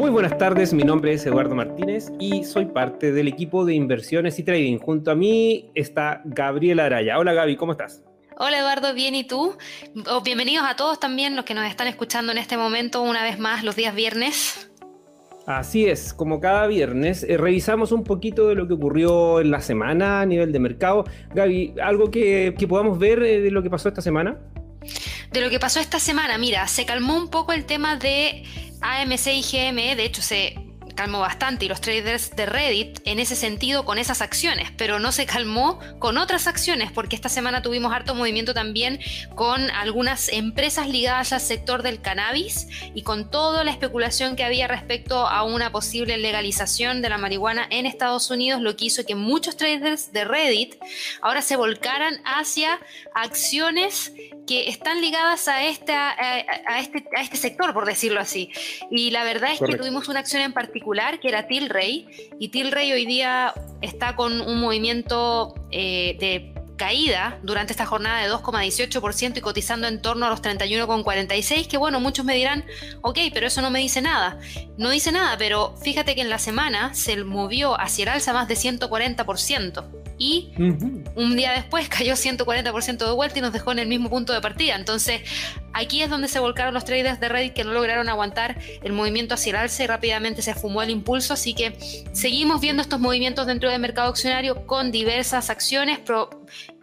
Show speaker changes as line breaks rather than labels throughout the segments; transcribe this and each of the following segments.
Muy buenas tardes, mi nombre es Eduardo Martínez y soy parte del equipo de inversiones y trading. Junto a mí está Gabriela Araya. Hola Gaby, ¿cómo estás?
Hola Eduardo, bien y tú. Oh, bienvenidos a todos también los que nos están escuchando en este momento una vez más los días viernes.
Así es, como cada viernes, eh, revisamos un poquito de lo que ocurrió en la semana a nivel de mercado. Gaby, ¿algo que, podamos ver eh, de lo que pasó esta semana?
De lo que pasó esta semana, mira, se calmó un poco el tema de AMC y GME, de hecho se calmó bastante y los traders de Reddit en ese sentido con esas acciones, pero no se calmó con otras acciones porque esta semana tuvimos harto movimiento también con algunas empresas ligadas al sector del cannabis y con toda la especulación que había respecto a una posible legalización de la marihuana en Estados Unidos, lo que hizo que muchos traders de Reddit ahora se volcaran hacia acciones que están ligadas a, esta, a, este, a este sector, por decirlo así. Y la verdad es que tuvimos una acción en particular que era Tilray, y Tilray hoy día está con un movimiento eh, de caída durante esta jornada de 2,18% y cotizando en torno a los 31,46, que bueno, muchos me dirán, ok, pero eso no me dice nada. No dice nada, pero fíjate que en la semana se movió hacia el alza más de 140% y un día después cayó 140% de vuelta y nos dejó en el mismo punto de partida. Entonces, aquí es donde se volcaron los traders de Reddit que no lograron aguantar el movimiento hacia el alza y rápidamente se fumó el impulso. Así que seguimos viendo estos movimientos dentro del mercado accionario con diversas acciones, pero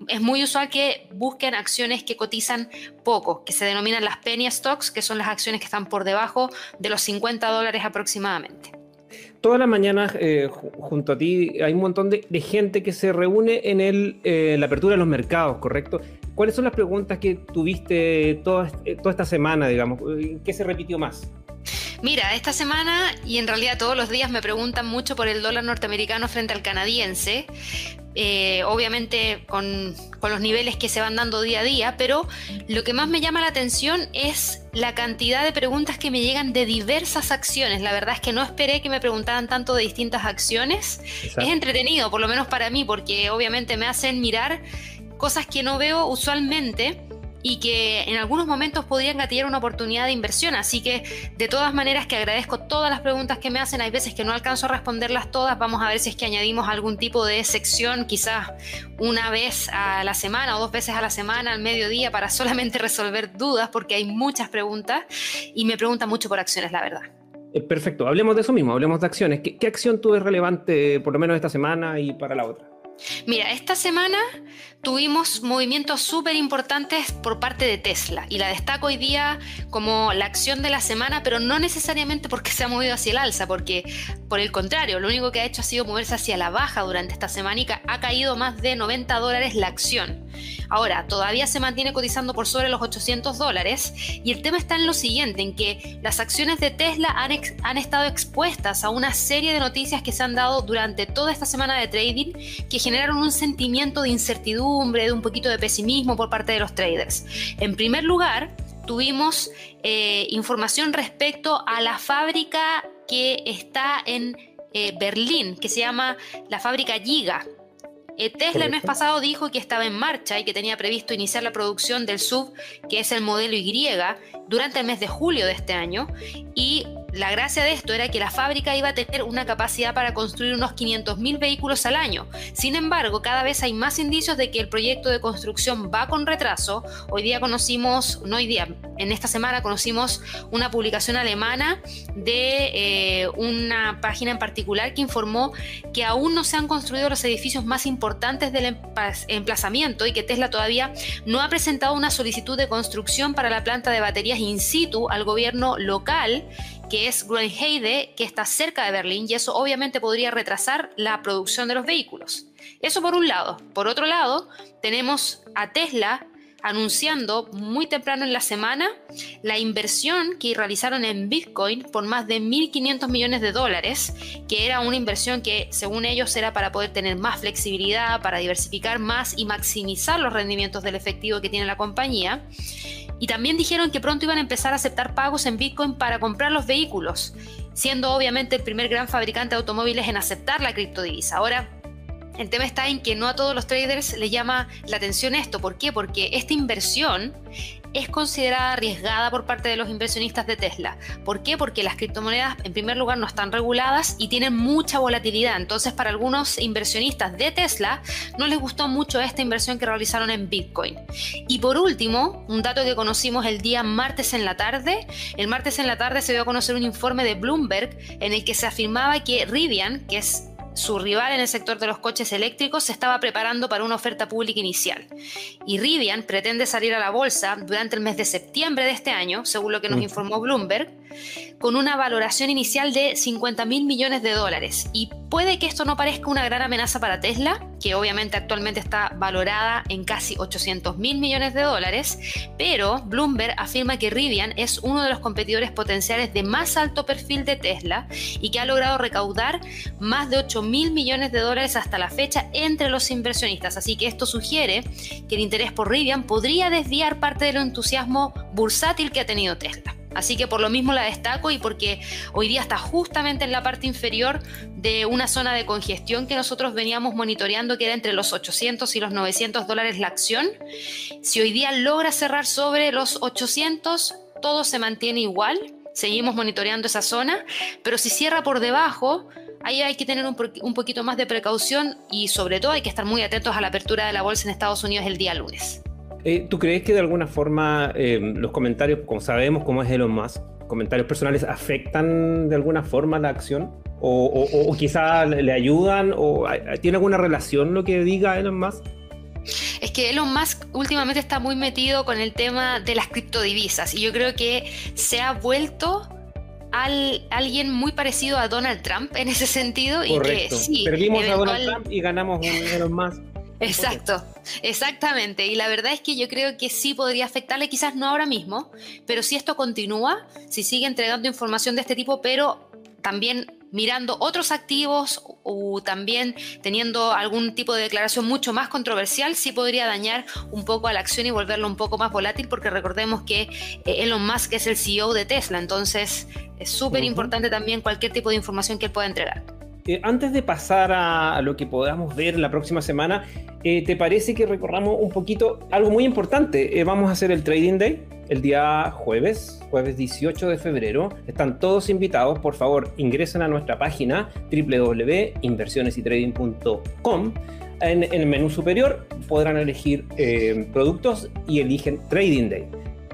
es muy usual que busquen acciones que cotizan poco, que se denominan las penny stocks, que son las acciones que están por debajo de los 50 dólares aproximadamente
todas las mañanas eh, junto a ti hay un montón de, gente que se reúne en el, eh, la apertura de los mercados, ¿correcto? ¿Cuáles son las preguntas que tuviste toda, eh, toda esta semana, digamos? ¿Qué se repitió más?
Mira, esta semana y en realidad todos los días me preguntan mucho por el dólar norteamericano frente al canadiense, eh, obviamente con, los niveles que se van dando día a día, pero lo que más me llama la atención es la cantidad de preguntas que me llegan de diversas acciones. La verdad es que no esperé que me preguntaran tanto de distintas acciones. Es entretenido, por lo menos para mí, porque obviamente me hacen mirar cosas que no veo usualmente y que en algunos momentos podrían gatillar una oportunidad de inversión. Así que de todas maneras que agradezco todas las preguntas que me hacen, hay veces que no alcanzo a responderlas todas, vamos a ver si es que añadimos algún tipo de sección, quizás una vez a la semana o dos veces a la semana, al mediodía, para solamente resolver dudas, porque hay muchas preguntas y me preguntan mucho por acciones, la verdad.
Eh, perfecto, hablemos de eso mismo, hablemos de acciones. ¿Qué, qué acción tú es relevante por lo menos esta semana y para la otra?
Mira, esta semana tuvimos movimientos súper importantes por parte de Tesla y la destaco hoy día como la acción de la semana, pero no necesariamente porque se ha movido hacia el alza, porque por el contrario, lo único que ha hecho ha sido moverse hacia la baja durante esta semana y ha caído más de 90 dólares la acción. Ahora, todavía se mantiene cotizando por sobre los 800 dólares y el tema está en lo siguiente, en que las acciones de Tesla han, estado expuestas a una serie de noticias que se han dado durante toda esta semana de trading que generaron un sentimiento de incertidumbre, de un poquito de pesimismo por parte de los traders. En primer lugar, tuvimos eh, información respecto a la fábrica que está en eh, Berlín, que se llama la fábrica Giga. Eh, Tesla el mes pasado dijo que estaba en marcha y que tenía previsto iniciar la producción del sub, que es el modelo Y, durante el mes de julio de este año. Y la gracia de esto era que la fábrica iba a tener una capacidad para construir unos 500.000 vehículos al año. Sin embargo, cada vez hay más indicios de que el proyecto de construcción va con retraso. Hoy día conocimos, no hoy día, en esta semana conocimos una publicación alemana de eh, una página en particular que informó que aún no se han construido los edificios más importantes del emplazamiento y que Tesla todavía no ha presentado una solicitud de construcción para la planta de baterías in situ al gobierno local que es Grünheide, que está cerca de Berlín, y eso obviamente podría retrasar la producción de los vehículos. Eso por un lado. Por otro lado, tenemos a Tesla anunciando muy temprano en la semana la inversión que realizaron en Bitcoin por más de 1.500 millones de dólares, que era una inversión que según ellos era para poder tener más flexibilidad, para diversificar más y maximizar los rendimientos del efectivo que tiene la compañía. Y también dijeron que pronto iban a empezar a aceptar pagos en Bitcoin para comprar los vehículos, siendo obviamente el primer gran fabricante de automóviles en aceptar la criptodivisa. Ahora, el tema está en que no a todos los traders les llama la atención esto. ¿Por qué? Porque esta inversión es considerada arriesgada por parte de los inversionistas de Tesla. ¿Por qué? Porque las criptomonedas en primer lugar no están reguladas y tienen mucha volatilidad. Entonces para algunos inversionistas de Tesla no les gustó mucho esta inversión que realizaron en Bitcoin. Y por último, un dato que conocimos el día martes en la tarde. El martes en la tarde se dio a conocer un informe de Bloomberg en el que se afirmaba que Rivian, que es su rival en el sector de los coches eléctricos se estaba preparando para una oferta pública inicial. Y Rivian pretende salir a la bolsa durante el mes de septiembre de este año, según lo que nos informó Bloomberg, con una valoración inicial de 50 mil millones de dólares. Y puede que esto no parezca una gran amenaza para Tesla, que obviamente actualmente está valorada en casi 800 mil millones de dólares, pero Bloomberg afirma que Rivian es uno de los competidores potenciales de más alto perfil de Tesla y que ha logrado recaudar más de 8 mil millones de dólares hasta la fecha entre los inversionistas. Así que esto sugiere que el interés por Rivian podría desviar parte del entusiasmo bursátil que ha tenido Tesla. Así que por lo mismo la destaco y porque hoy día está justamente en la parte inferior de una zona de congestión que nosotros veníamos monitoreando que era entre los 800 y los 900 dólares la acción. Si hoy día logra cerrar sobre los 800, todo se mantiene igual. Seguimos monitoreando esa zona, pero si cierra por debajo, ahí hay que tener un, un, poquito más de precaución y sobre todo hay que estar muy atentos a la apertura de la bolsa en Estados Unidos el día lunes.
Eh, ¿Tú crees que de alguna forma eh, los comentarios, como sabemos cómo es Elon Musk, comentarios personales afectan de alguna forma la acción? ¿O, o, quizá le ayudan? ¿O tiene alguna relación lo que diga Elon Musk?
Es que Elon Musk últimamente está muy metido con el tema de las criptodivisas y yo creo que se ha vuelto al, alguien muy parecido a Donald Trump en ese sentido
y que sí, perdimos a Donald Trump y ganamos un Elon Musk.
Exacto, exactamente. Y la verdad es que yo creo que sí podría afectarle, quizás no ahora mismo, pero si esto continúa, si sigue entregando información de este tipo, pero también mirando otros activos o también teniendo algún tipo de declaración mucho más controversial, sí podría dañar un poco a la acción y volverlo un poco más volátil, porque recordemos que eh, Elon Musk es el CEO de Tesla, entonces es súper importante también cualquier tipo de información que él pueda entregar.
Eh, antes de pasar a, lo que podamos ver la próxima semana, eh, ¿te parece que recorramos un poquito algo muy importante? Eh, vamos a hacer el Trading Day el día jueves, jueves 18 de febrero. Están todos invitados. Por favor, ingresen a nuestra página www.inversionesytrading.com. En, en, el menú superior podrán elegir productos y eligen Trading Day.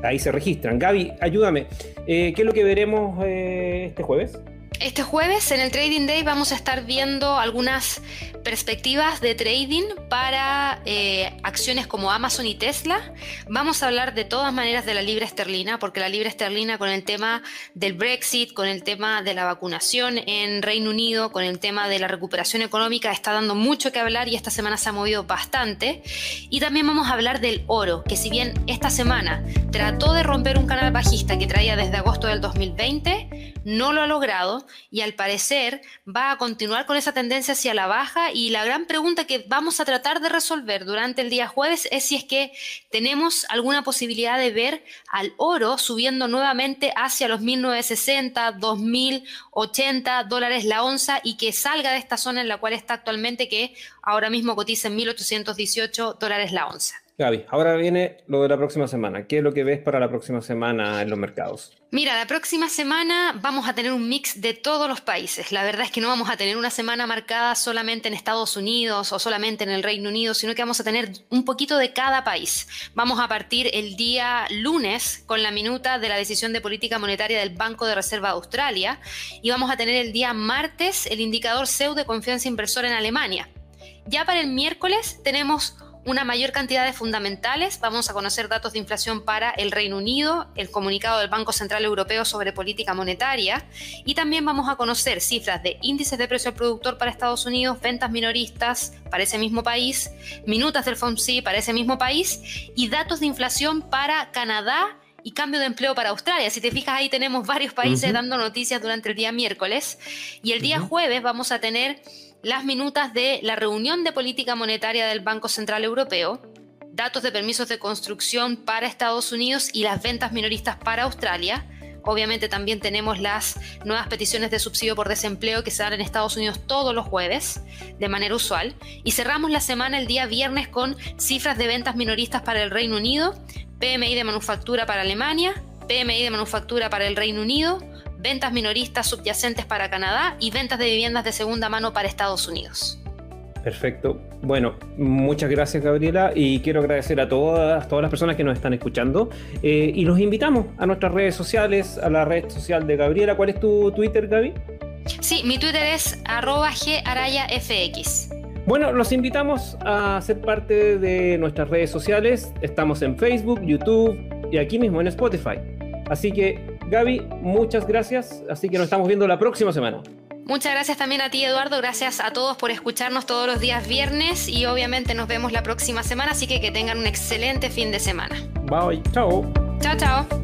Ahí se registran. Gaby, ayúdame. ¿Qué es lo que veremos este jueves?
Este jueves en el Trading Day vamos a estar viendo algunas perspectivas de trading para eh, acciones como Amazon y Tesla. Vamos a hablar de todas maneras de la libra esterlina, porque la libra esterlina con el tema del Brexit, con el tema de la vacunación en Reino Unido, con el tema de la recuperación económica, está dando mucho que hablar y esta semana se ha movido bastante. Y también vamos a hablar del oro, que si bien esta semana trató de romper un canal bajista que traía desde agosto del 2020, no lo ha logrado y al parecer va a continuar con esa tendencia hacia la baja y la gran pregunta que vamos a tratar de resolver durante el día jueves es si es que tenemos alguna posibilidad de ver al oro subiendo nuevamente hacia los 1960, 2080 dólares la onza y que salga de esta zona en la cual está actualmente que ahora mismo cotiza en 1818 dólares la onza.
Gaby, ahora viene lo de la próxima semana. ¿Qué es lo que ves para la próxima semana en los mercados?
Mira, la próxima semana vamos a tener un mix de todos los países. La verdad es que no vamos a tener una semana marcada solamente en Estados Unidos o solamente en el Reino Unido, sino que vamos a tener un poquito de cada país. Vamos a partir el día lunes con la minuta de la decisión de política monetaria del Banco de Reserva de Australia y vamos a tener el día martes el indicador CEU de confianza inversora en Alemania. Ya para el miércoles tenemos una mayor cantidad de fundamentales. Vamos a conocer datos de inflación para el Reino Unido, el comunicado del Banco Central Europeo sobre política monetaria y también vamos a conocer cifras de índices de precio al productor para Estados Unidos, ventas minoristas para ese mismo país, minutas del FOMC para ese mismo país y datos de inflación para Canadá y cambio de empleo para Australia. Si te fijas ahí tenemos varios países dando noticias durante el día miércoles y el día jueves vamos a tener las minutas de la reunión de política monetaria del Banco Central Europeo, datos de permisos de construcción para Estados Unidos y las ventas minoristas para Australia, Obviamente también tenemos las nuevas peticiones de subsidio por desempleo que se dan en Estados Unidos todos los jueves de manera usual. Y cerramos la semana el día viernes con cifras de ventas minoristas para el Reino Unido, PMI de manufactura para Alemania, PMI de manufactura para el Reino Unido, ventas minoristas subyacentes para Canadá y ventas de viviendas de segunda mano para Estados Unidos.
Perfecto. Bueno, muchas gracias Gabriela y quiero agradecer a todas, todas las personas que nos están escuchando eh, y los invitamos a nuestras redes sociales, a la red social de Gabriela. ¿Cuál es tu Twitter, Gaby?
Sí, mi Twitter es arroba garayafx.
Bueno, los invitamos a ser parte de nuestras redes sociales. Estamos en Facebook, YouTube y aquí mismo en Spotify. Así que, Gaby, muchas gracias. Así que nos estamos viendo la próxima semana.
Muchas gracias también a ti, Eduardo. Gracias a todos por escucharnos todos los días viernes y obviamente nos vemos la próxima semana, así que que tengan un excelente fin de semana.
Bye, chao.
Chao, chao.